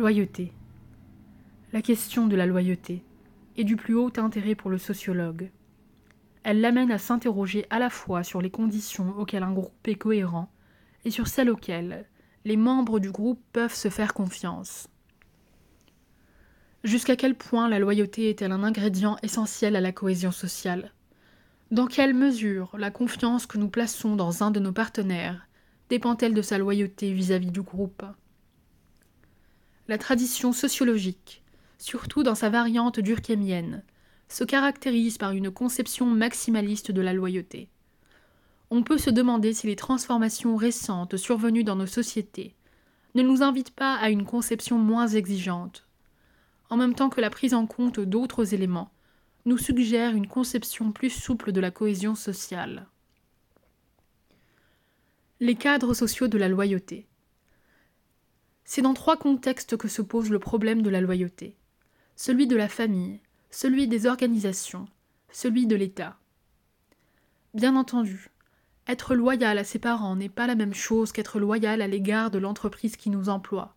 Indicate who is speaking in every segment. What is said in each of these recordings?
Speaker 1: Loyauté. La question de la loyauté est du plus haut intérêt pour le sociologue. Elle l'amène à s'interroger à la fois sur les conditions auxquelles un groupe est cohérent et sur celles auxquelles les membres du groupe peuvent se faire confiance. Jusqu'à quel point la loyauté est-elle un ingrédient essentiel à la cohésion sociale? Dans quelle mesure la confiance que nous plaçons dans un de nos partenaires dépend-elle de sa loyauté vis-à-vis du groupe? La tradition sociologique, surtout dans sa variante durkheimienne, se caractérise par une conception maximaliste de la loyauté. On peut se demander si les transformations récentes survenues dans nos sociétés ne nous invitent pas à une conception moins exigeante, en même temps que la prise en compte d'autres éléments, nous suggère une conception plus souple de la cohésion sociale. Les cadres sociaux de la loyauté. C'est dans trois contextes que se pose le problème de la loyauté. Celui de la famille, celui des organisations, celui de l'État. Bien entendu, être loyal à ses parents n'est pas la même chose qu'être loyal à l'égard de l'entreprise qui nous emploie,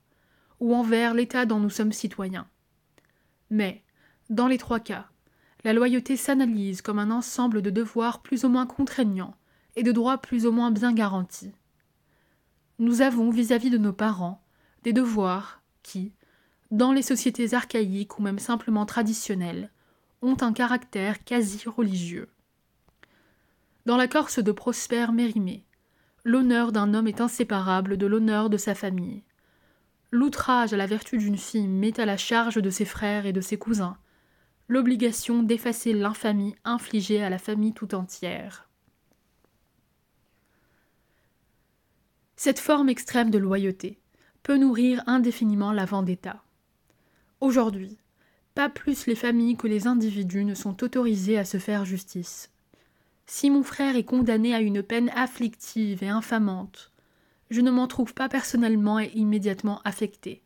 Speaker 1: ou envers l'État dont nous sommes citoyens. Mais, dans les trois cas, la loyauté s'analyse comme un ensemble de devoirs plus ou moins contraignants et de droits plus ou moins bien garantis. Nous avons vis-à-vis de nos parents des devoirs qui, dans les sociétés archaïques ou même simplement traditionnelles, ont un caractère quasi religieux. Dans la Corse de Prosper Mérimée, l'honneur d'un homme est inséparable de l'honneur de sa famille. L'outrage à la vertu d'une fille met à la charge de ses frères et de ses cousins l'obligation d'effacer l'infamie infligée à la famille tout entière. Cette forme extrême de loyauté peut nourrir indéfiniment la vendetta. Aujourd'hui, pas plus les familles que les individus ne sont autorisés à se faire justice. Si mon frère est condamné à une peine afflictive et infamante, je ne m'en trouve pas personnellement et immédiatement affecté.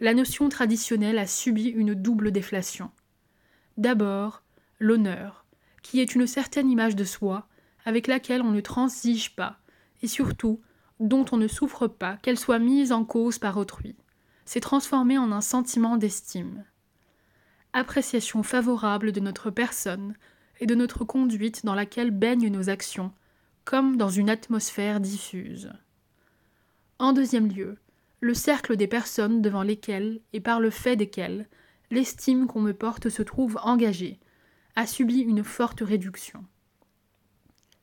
Speaker 1: La notion traditionnelle a subi une double déflation. D'abord, l'honneur, qui est une certaine image de soi, avec laquelle on ne transige pas, et surtout, dont on ne souffre pas qu'elle soit mise en cause par autrui, s'est transformé en un sentiment d'estime. Appréciation favorable de notre personne et de notre conduite dans laquelle baignent nos actions, comme dans une atmosphère diffuse. En deuxième lieu, le cercle des personnes devant lesquelles, et par le fait desquelles, l'estime qu'on me porte se trouve engagée, a subi une forte réduction.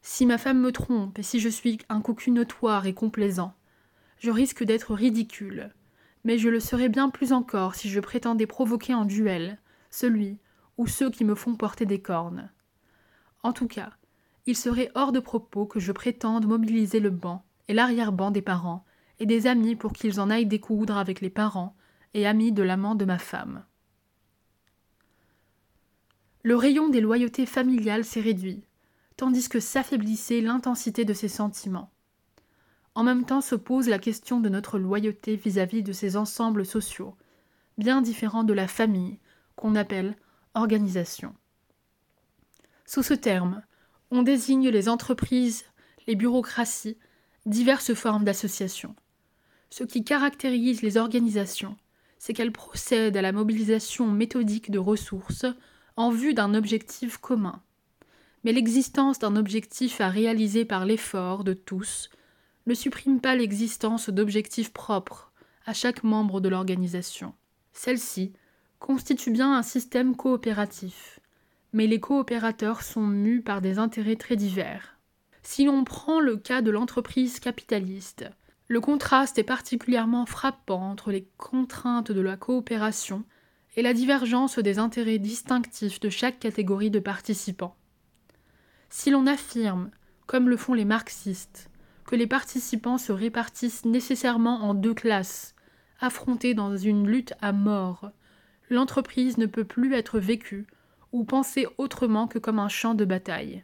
Speaker 1: Si ma femme me trompe et si je suis un cocu notoire et complaisant, je risque d'être ridicule, mais je le serais bien plus encore si je prétendais provoquer en duel celui ou ceux qui me font porter des cornes. En tout cas, il serait hors de propos que je prétende mobiliser le banc et l'arrière-ban des parents et des amis pour qu'ils en aillent découdre avec les parents et amis de l'amant de ma femme. Le rayon des loyautés familiales s'est réduit, tandis que s'affaiblissait l'intensité de ses sentiments. En même temps se pose la question de notre loyauté vis-à-vis de ces ensembles sociaux, bien différents de la famille, qu'on appelle organisation. Sous ce terme, on désigne les entreprises, les bureaucraties, diverses formes d'associations. Ce qui caractérise les organisations, c'est qu'elles procèdent à la mobilisation méthodique de ressources en vue d'un objectif commun. Mais l'existence d'un objectif à réaliser par l'effort de tous ne supprime pas l'existence d'objectifs propres à chaque membre de l'organisation. Celle-ci constitue bien un système coopératif, mais les coopérateurs sont mus par des intérêts très divers. Si l'on prend le cas de l'entreprise capitaliste, le contraste est particulièrement frappant entre les contraintes de la coopération et la divergence des intérêts distinctifs de chaque catégorie de participants. Si l'on affirme, comme le font les marxistes, que les participants se répartissent nécessairement en deux classes, affrontées dans une lutte à mort, l'entreprise ne peut plus être vécue ou pensée autrement que comme un champ de bataille.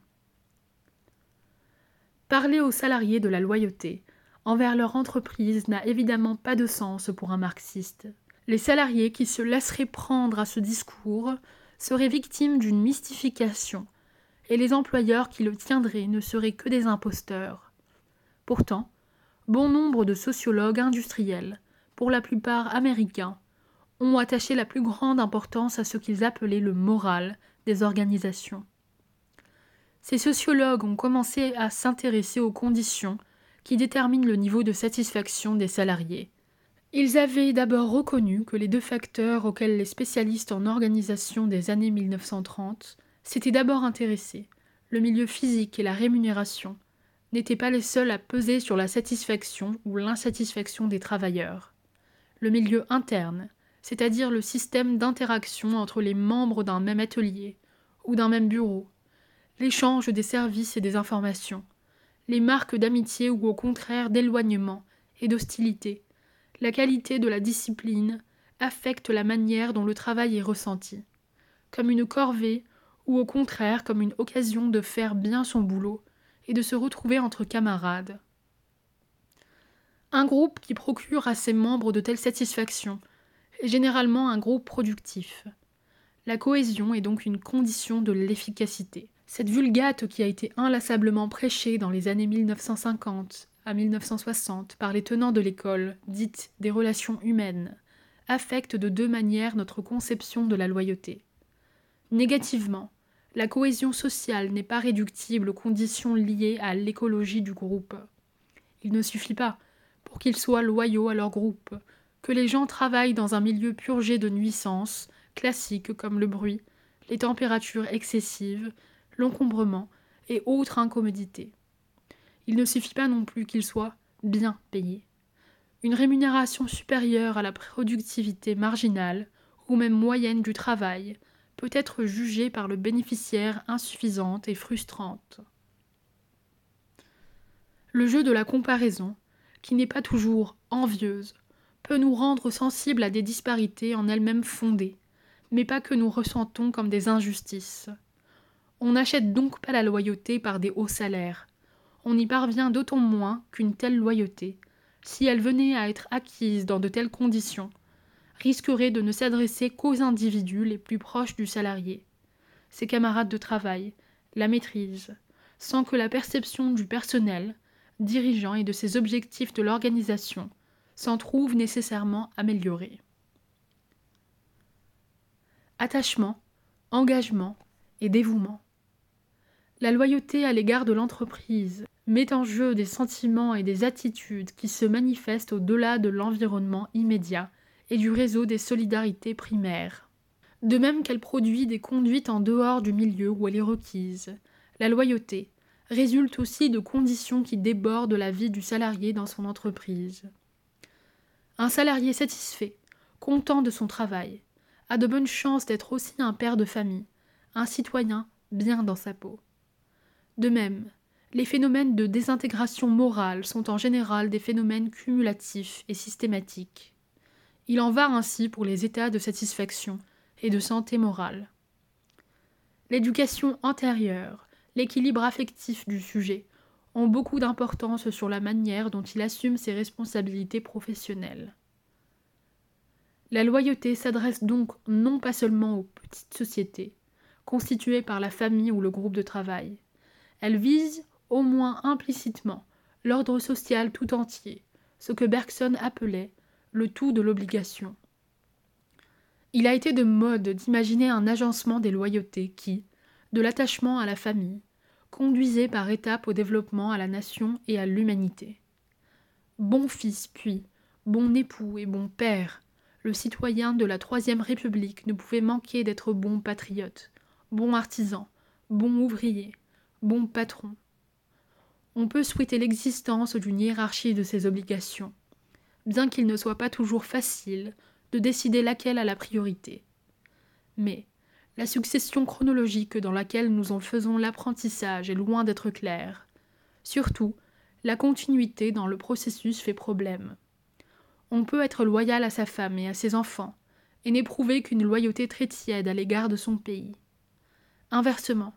Speaker 1: Parler aux salariés de la loyauté, envers leur entreprise n'a évidemment pas de sens pour un marxiste. Les salariés qui se laisseraient prendre à ce discours seraient victimes d'une mystification, et les employeurs qui le tiendraient ne seraient que des imposteurs. Pourtant, bon nombre de sociologues industriels pour la plupart américains, ont attaché la plus grande importance à ce qu'ils appelaient le moral des organisations. Ces sociologues ont commencé à s'intéresser aux conditions qui déterminent le niveau de satisfaction des salariés. Ils avaient d'abord reconnu que les deux facteurs auxquels les spécialistes en organisation des années 1930 s'étaient d'abord intéressés, le milieu physique et la rémunération, n'étaient pas les seuls à peser sur la satisfaction ou l'insatisfaction des travailleurs. Le milieu interne, c'est-à-dire le système d'interaction entre les membres d'un même atelier ou d'un même bureau, l'échange des services et des informations, les marques d'amitié ou au contraire d'éloignement et d'hostilité, la qualité de la discipline affecte la manière dont le travail est ressenti, comme une corvée ou au contraire comme une occasion de faire bien son boulot et de se retrouver entre camarades. Un groupe qui procure à ses membres de telles satisfactions est généralement un groupe productif. La cohésion est donc une condition de l'efficacité. Cette vulgate qui a été inlassablement prêchée dans les années 1950 à 1960 par les tenants de l'école, dite des relations humaines, affecte de deux manières notre conception de la loyauté. Négativement, la cohésion sociale n'est pas réductible aux conditions liées à l'écologie du groupe. Il ne suffit pas, pour qu'ils soient loyaux à leur groupe, que les gens travaillent dans un milieu purgé de nuisances, classiques comme le bruit, les températures excessives, l'encombrement et autres incommodités. Il ne suffit pas non plus qu'ils soient bien payés. Une rémunération supérieure à la productivité marginale ou même moyenne du travail peut être jugée par le bénéficiaire insuffisante et frustrante. Le jeu de la comparaison, qui n'est pas toujours envieuse, peut nous rendre sensibles à des disparités en elles-mêmes fondées, mais pas que nous ressentons comme des injustices. On n'achète donc pas la loyauté par des hauts salaires. On y parvient d'autant moins qu'une telle loyauté, si elle venait à être acquise dans de telles conditions, risquerait de ne s'adresser qu'aux individus les plus proches du salarié, ses camarades de travail, la maîtrise, sans que la perception du personnel, dirigeant et de ses objectifs de l'organisation s'en trouve nécessairement amélioré. Attachement, engagement et dévouement. La loyauté à l'égard de l'entreprise met en jeu des sentiments et des attitudes qui se manifestent au-delà de l'environnement immédiat et du réseau des solidarités primaires. De même qu'elle produit des conduites en dehors du milieu où elle est requise, la loyauté résulte aussi de conditions qui débordent la vie du salarié dans son entreprise. Un salarié satisfait, content de son travail, a de bonnes chances d'être aussi un père de famille, un citoyen bien dans sa peau. De même, les phénomènes de désintégration morale sont en général des phénomènes cumulatifs et systématiques. Il en va ainsi pour les états de satisfaction et de santé morale. L'éducation antérieure, l'équilibre affectif du sujet, ont beaucoup d'importance sur la manière dont il assume ses responsabilités professionnelles. La loyauté s'adresse donc non pas seulement aux petites sociétés, constituées par la famille ou le groupe de travail, elle vise, au moins implicitement, l'ordre social tout entier, ce que Bergson appelait le tout de l'obligation. Il a été de mode d'imaginer un agencement des loyautés qui, de l'attachement à la famille, conduisait par étapes au développement à la nation et à l'humanité. Bon fils puis, bon époux et bon père, le citoyen de la Troisième République ne pouvait manquer d'être bon patriote, bon artisan, bon ouvrier, bon patron. On peut souhaiter l'existence d'une hiérarchie de ces obligations, bien qu'il ne soit pas toujours facile de décider laquelle a la priorité. Mais, la succession chronologique dans laquelle nous en faisons l'apprentissage est loin d'être claire. Surtout, la continuité dans le processus fait problème. On peut être loyal à sa femme et à ses enfants, et n'éprouver qu'une loyauté très tiède à l'égard de son pays. Inversement,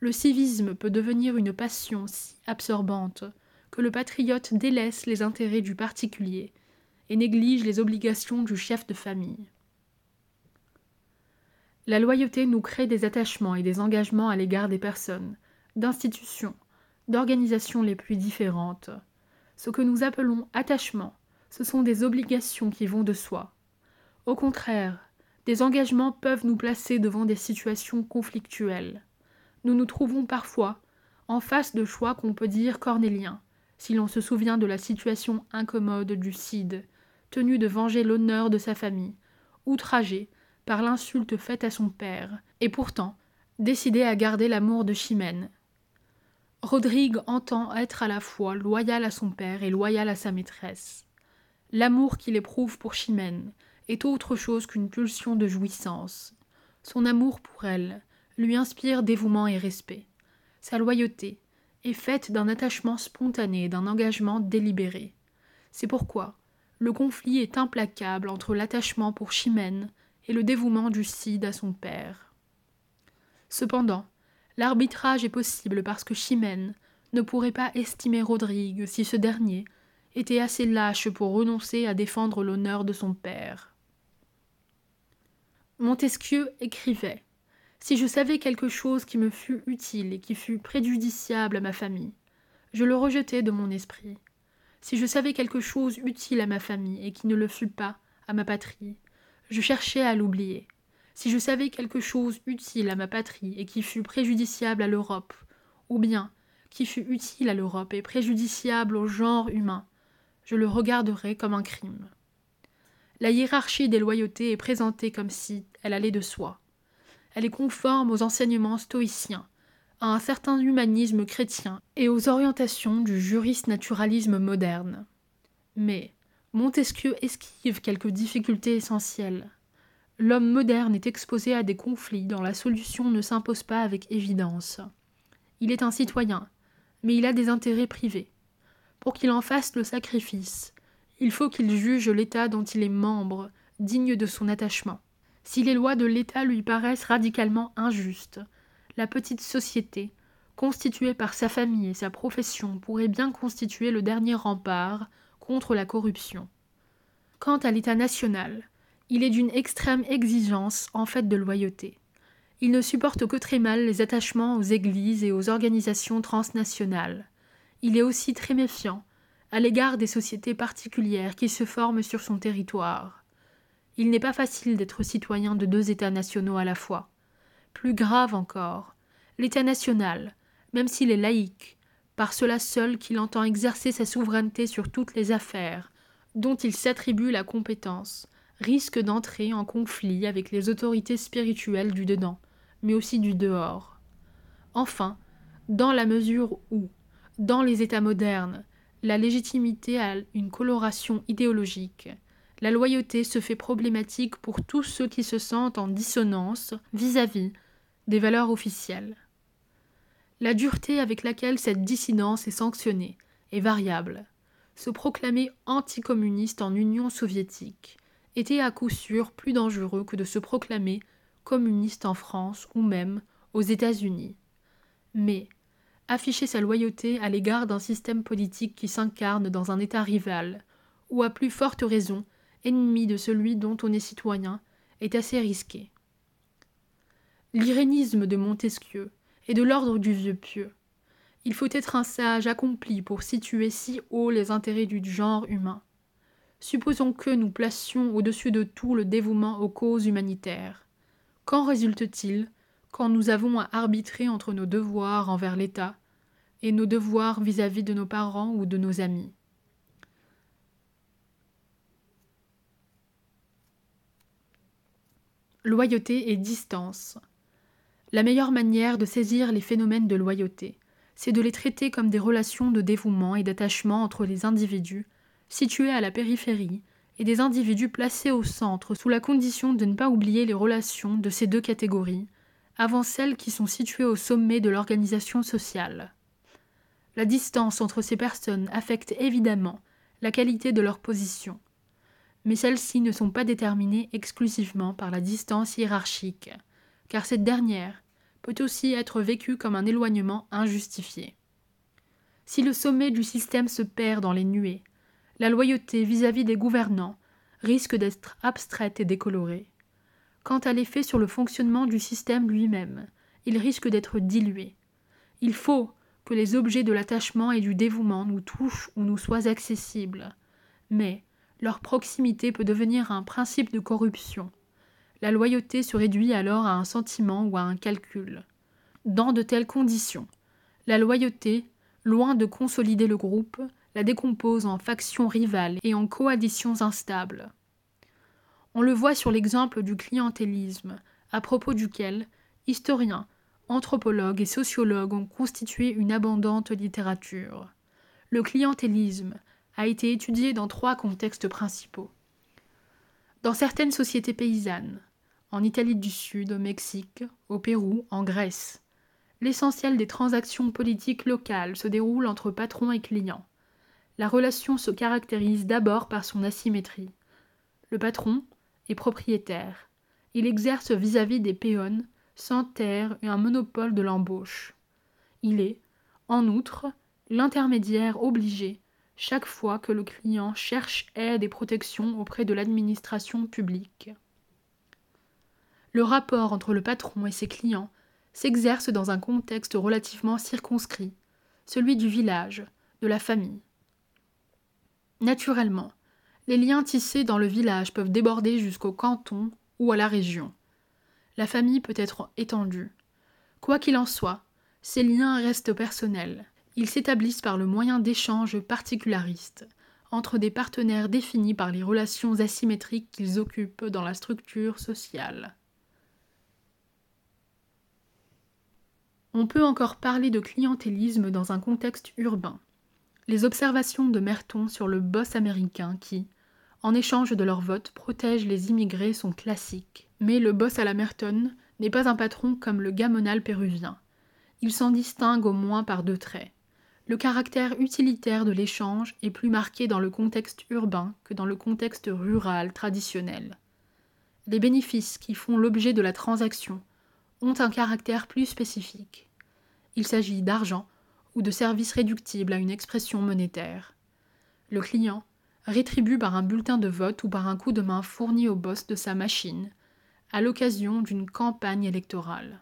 Speaker 1: le civisme peut devenir une passion si absorbante que le patriote délaisse les intérêts du particulier et néglige les obligations du chef de famille. La loyauté nous crée des attachements et des engagements à l'égard des personnes, d'institutions, d'organisations les plus différentes. Ce que nous appelons attachement ce sont des obligations qui vont de soi. Au contraire, des engagements peuvent nous placer devant des situations conflictuelles. Nous nous trouvons parfois en face de choix qu'on peut dire cornéliens, si l'on se souvient de la situation incommode du Cid, tenu de venger l'honneur de sa famille, outragé par l'insulte faite à son père, et pourtant décidé à garder l'amour de Chimène. Rodrigue entend être à la fois loyal à son père et loyal à sa maîtresse. L'amour qu'il éprouve pour Chimène est autre chose qu'une pulsion de jouissance. Son amour pour elle lui inspire dévouement et respect. Sa loyauté est faite d'un attachement spontané, d'un engagement délibéré. C'est pourquoi le conflit est implacable entre l'attachement pour Chimène et le dévouement du Cid à son père. Cependant, l'arbitrage est possible parce que Chimène ne pourrait pas estimer Rodrigue si ce dernier était assez lâche pour renoncer à défendre l'honneur de son père. Montesquieu écrivait Si je savais quelque chose qui me fût utile et qui fût préjudiciable à ma famille, je le rejetais de mon esprit. Si je savais quelque chose utile à ma famille et qui ne le fût pas à ma patrie, je cherchais à l'oublier. Si je savais quelque chose utile à ma patrie et qui fût préjudiciable à l'Europe, ou bien qui fût utile à l'Europe et préjudiciable au genre humain, je le regarderais comme un crime. La hiérarchie des loyautés est présentée comme si elle allait de soi. Elle est conforme aux enseignements stoïciens, à un certain humanisme chrétien et aux orientations du juriste naturalisme moderne. Mais Montesquieu esquive quelques difficultés essentielles. L'homme moderne est exposé à des conflits dont la solution ne s'impose pas avec évidence. Il est un citoyen, mais il a des intérêts privés. Pour qu'il en fasse le sacrifice, il faut qu'il juge l'État dont il est membre, digne de son attachement. Si les lois de l'État lui paraissent radicalement injustes, la petite société, constituée par sa famille et sa profession, pourrait bien constituer le dernier rempart contre la corruption. Quant à l'État national, il est d'une extrême exigence en fait de loyauté. Il ne supporte que très mal les attachements aux églises et aux organisations transnationales. Il est aussi très méfiant à l'égard des sociétés particulières qui se forment sur son territoire. Il n'est pas facile d'être citoyen de deux États nationaux à la fois. Plus grave encore, l'État national, même s'il est laïque, par cela seul qu'il entend exercer sa souveraineté sur toutes les affaires, dont il s'attribue la compétence, risque d'entrer en conflit avec les autorités spirituelles du dedans, mais aussi du dehors. Enfin, dans la mesure où, dans les États modernes, la légitimité a une coloration idéologique, la loyauté se fait problématique pour tous ceux qui se sentent en dissonance vis-à-vis -vis des valeurs officielles. La dureté avec laquelle cette dissidence est sanctionnée est variable. Se proclamer anticommuniste en Union soviétique était à coup sûr plus dangereux que de se proclamer communiste en France ou même aux États-Unis. Mais afficher sa loyauté à l'égard d'un système politique qui s'incarne dans un État rival, ou à plus forte raison ennemi de celui dont on est citoyen, est assez risqué. L'irénisme de Montesquieu et de l'ordre du vieux pieux. Il faut être un sage accompli pour situer si haut les intérêts du genre humain. Supposons que nous placions au-dessus de tout le dévouement aux causes humanitaires. Qu'en résulte-t-il quand nous avons à arbitrer entre nos devoirs envers l'État et nos devoirs vis-à-vis -vis de nos parents ou de nos amis? Loyauté et distance. La meilleure manière de saisir les phénomènes de loyauté, c'est de les traiter comme des relations de dévouement et d'attachement entre les individus, situés à la périphérie, et des individus placés au centre sous la condition de ne pas oublier les relations de ces deux catégories, avant celles qui sont situées au sommet de l'organisation sociale. La distance entre ces personnes affecte évidemment la qualité de leur position, mais celles-ci ne sont pas déterminées exclusivement par la distance hiérarchique, car cette dernière peut aussi être vécue comme un éloignement injustifié. Si le sommet du système se perd dans les nuées, la loyauté vis-à-vis des gouvernants risque d'être abstraite et décolorée. Quant à l'effet sur le fonctionnement du système lui-même, il risque d'être dilué. Il faut que les objets de l'attachement et du dévouement nous touchent ou nous soient accessibles, mais leur proximité peut devenir un principe de corruption. La loyauté se réduit alors à un sentiment ou à un calcul. Dans de telles conditions, la loyauté, loin de consolider le groupe, la décompose en factions rivales et en coalitions instables. On le voit sur l'exemple du clientélisme, à propos duquel historiens, anthropologues et sociologues ont constitué une abondante littérature. Le clientélisme a été étudié dans trois contextes principaux. Dans certaines sociétés paysannes, en Italie du Sud, au Mexique, au Pérou, en Grèce, l'essentiel des transactions politiques locales se déroule entre patrons et clients. La relation se caractérise d'abord par son asymétrie. Le patron est propriétaire. Il exerce vis-à-vis des péons, sans terre et un monopole de l'embauche. Il est, en outre, l'intermédiaire obligé chaque fois que le client cherche aide et protection auprès de l'administration publique. Le rapport entre le patron et ses clients s'exerce dans un contexte relativement circonscrit, celui du village, de la famille. Naturellement, les liens tissés dans le village peuvent déborder jusqu'au canton ou à la région. La famille peut être étendue. Quoi qu'il en soit, ces liens restent personnels. Ils s'établissent par le moyen d'échanges particularistes entre des partenaires définis par les relations asymétriques qu'ils occupent dans la structure sociale. On peut encore parler de clientélisme dans un contexte urbain. Les observations de Merton sur le boss américain qui, en échange de leur vote, protège les immigrés sont classiques. Mais le boss à la Merton n'est pas un patron comme le gamonal péruvien. Il s'en distingue au moins par deux traits. Le caractère utilitaire de l'échange est plus marqué dans le contexte urbain que dans le contexte rural traditionnel. Les bénéfices qui font l'objet de la transaction ont un caractère plus spécifique. Il s'agit d'argent ou de services réductibles à une expression monétaire. Le client rétribue par un bulletin de vote ou par un coup de main fourni au boss de sa machine, à l'occasion d'une campagne électorale.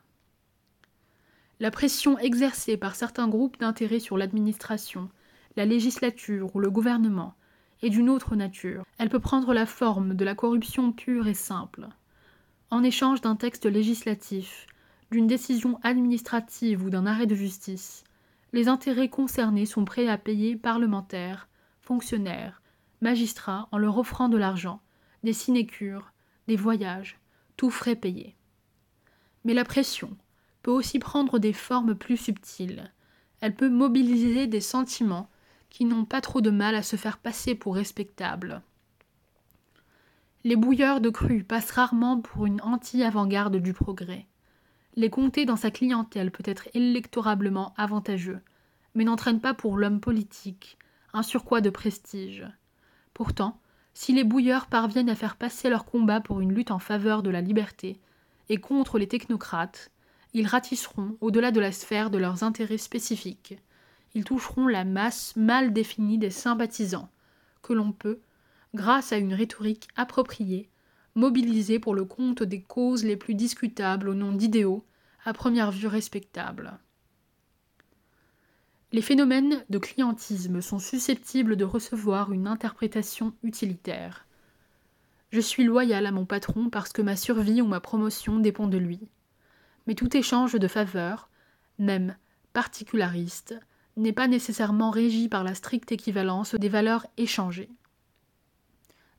Speaker 1: La pression exercée par certains groupes d'intérêt sur l'administration, la législature ou le gouvernement est d'une autre nature. Elle peut prendre la forme de la corruption pure et simple. En échange d'un texte législatif, d'une décision administrative ou d'un arrêt de justice, les intérêts concernés sont prêts à payer parlementaires, fonctionnaires, magistrats en leur offrant de l'argent, des sinécures, des voyages, tout frais payés. Mais la pression peut aussi prendre des formes plus subtiles. Elle peut mobiliser des sentiments qui n'ont pas trop de mal à se faire passer pour respectables. Les bouilleurs de cru passent rarement pour une anti-avant-garde du progrès. Les compter dans sa clientèle peut être électorablement avantageux, mais n'entraîne pas pour l'homme politique un surcroît de prestige. Pourtant, si les bouilleurs parviennent à faire passer leur combat pour une lutte en faveur de la liberté et contre les technocrates, ils ratisseront au-delà de la sphère de leurs intérêts spécifiques. Ils toucheront la masse mal définie des sympathisants, que l'on peut, grâce à une rhétorique appropriée, mobiliser pour le compte des causes les plus discutables au nom d'idéaux, à première vue respectables. Les phénomènes de clientisme sont susceptibles de recevoir une interprétation utilitaire. Je suis loyal à mon patron parce que ma survie ou ma promotion dépend de lui. Mais tout échange de faveurs, même particulariste, n'est pas nécessairement régi par la stricte équivalence des valeurs échangées.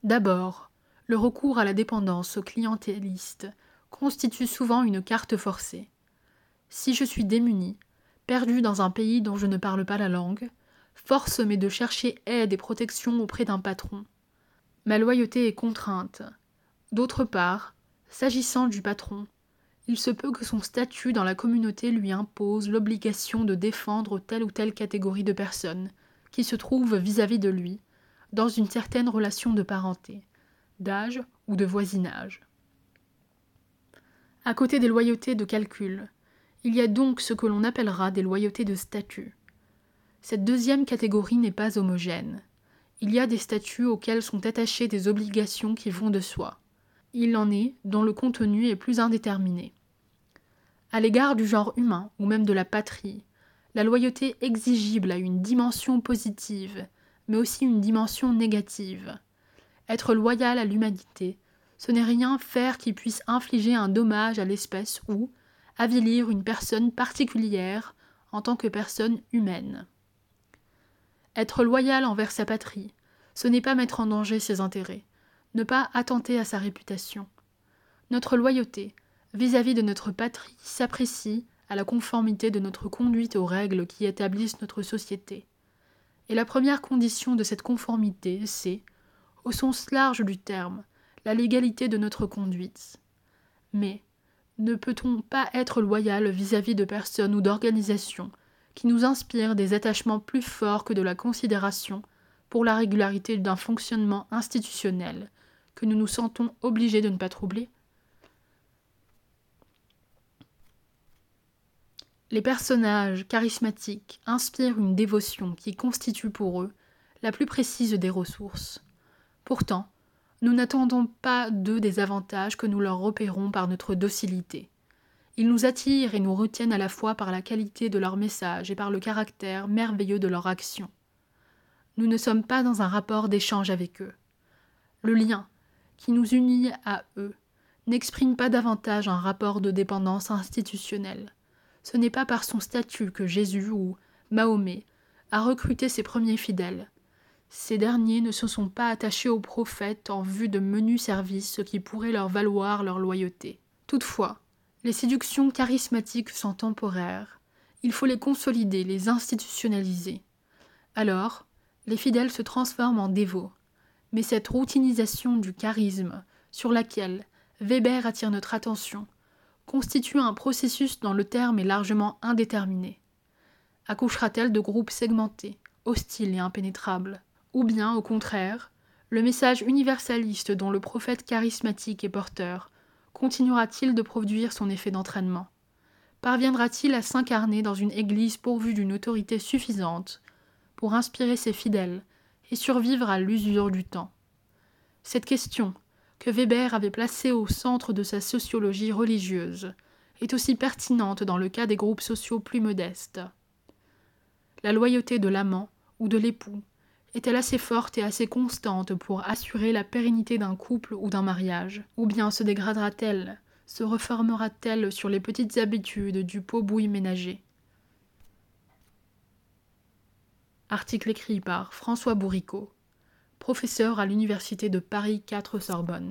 Speaker 1: D'abord, le recours à la dépendance aux clientélistes constitue souvent une carte forcée. Si je suis démuni, perdu dans un pays dont je ne parle pas la langue, force m'est de chercher aide et protection auprès d'un patron. Ma loyauté est contrainte. D'autre part, s'agissant du patron, il se peut que son statut dans la communauté lui impose l'obligation de défendre telle ou telle catégorie de personnes qui se trouvent vis-à-vis -vis de lui, dans une certaine relation de parenté, d'âge ou de voisinage. À côté des loyautés de calcul, il y a donc ce que l'on appellera des loyautés de statut. Cette deuxième catégorie n'est pas homogène. Il y a des statuts auxquels sont attachées des obligations qui vont de soi. Il en est dont le contenu est plus indéterminé. À l'égard du genre humain ou même de la patrie, la loyauté exigible a une dimension positive, mais aussi une dimension négative. Être loyal à l'humanité, ce n'est rien faire qui puisse infliger un dommage à l'espèce ou avilir une personne particulière en tant que personne humaine. Être loyal envers sa patrie, ce n'est pas mettre en danger ses intérêts, ne pas attenter à sa réputation. Notre loyauté vis-à-vis de notre patrie s'apprécie à la conformité de notre conduite aux règles qui établissent notre société. Et la première condition de cette conformité, c'est, au sens large du terme, la légalité de notre conduite. Mais ne peut-on pas être loyal vis-à-vis de personnes ou d'organisations qui nous inspirent des attachements plus forts que de la considération pour la régularité d'un fonctionnement institutionnel que nous nous sentons obligés de ne pas troubler? Les personnages charismatiques inspirent une dévotion qui constitue pour eux la plus précise des ressources. Pourtant, nous n'attendons pas d'eux des avantages que nous leur repérons par notre docilité. Ils nous attirent et nous retiennent à la fois par la qualité de leur message et par le caractère merveilleux de leur action. Nous ne sommes pas dans un rapport d'échange avec eux. Le lien qui nous unit à eux n'exprime pas davantage un rapport de dépendance institutionnelle ce n'est pas par son statut que Jésus ou Mahomet a recruté ses premiers fidèles. Ces derniers ne se sont pas attachés aux prophètes en vue de menus services qui pourraient leur valoir leur loyauté. Toutefois, les séductions charismatiques sont temporaires. Il faut les consolider, les institutionnaliser. Alors, les fidèles se transforment en dévots. Mais cette routinisation du charisme, sur laquelle Weber attire notre attention, constitue un processus dont le terme est largement indéterminé. Accouchera-t-elle de groupes segmentés, hostiles et impénétrables? Ou bien, au contraire, le message universaliste dont le prophète charismatique est porteur continuera-t-il de produire son effet d'entraînement? Parviendra-t-il à s'incarner dans une Église pourvue d'une autorité suffisante pour inspirer ses fidèles et survivre à l'usure du temps? Cette question, que Weber avait placée au centre de sa sociologie religieuse, est aussi pertinente dans le cas des groupes sociaux plus modestes. La loyauté de l'amant ou de l'époux est-elle assez forte et assez constante pour assurer la pérennité d'un couple ou d'un mariage Ou bien se dégradera-t-elle, se reformera-t-elle sur les petites habitudes du pot bouille ménager? Article écrit par François Bourricot professeur à l'Université de Paris 4 Sorbonne.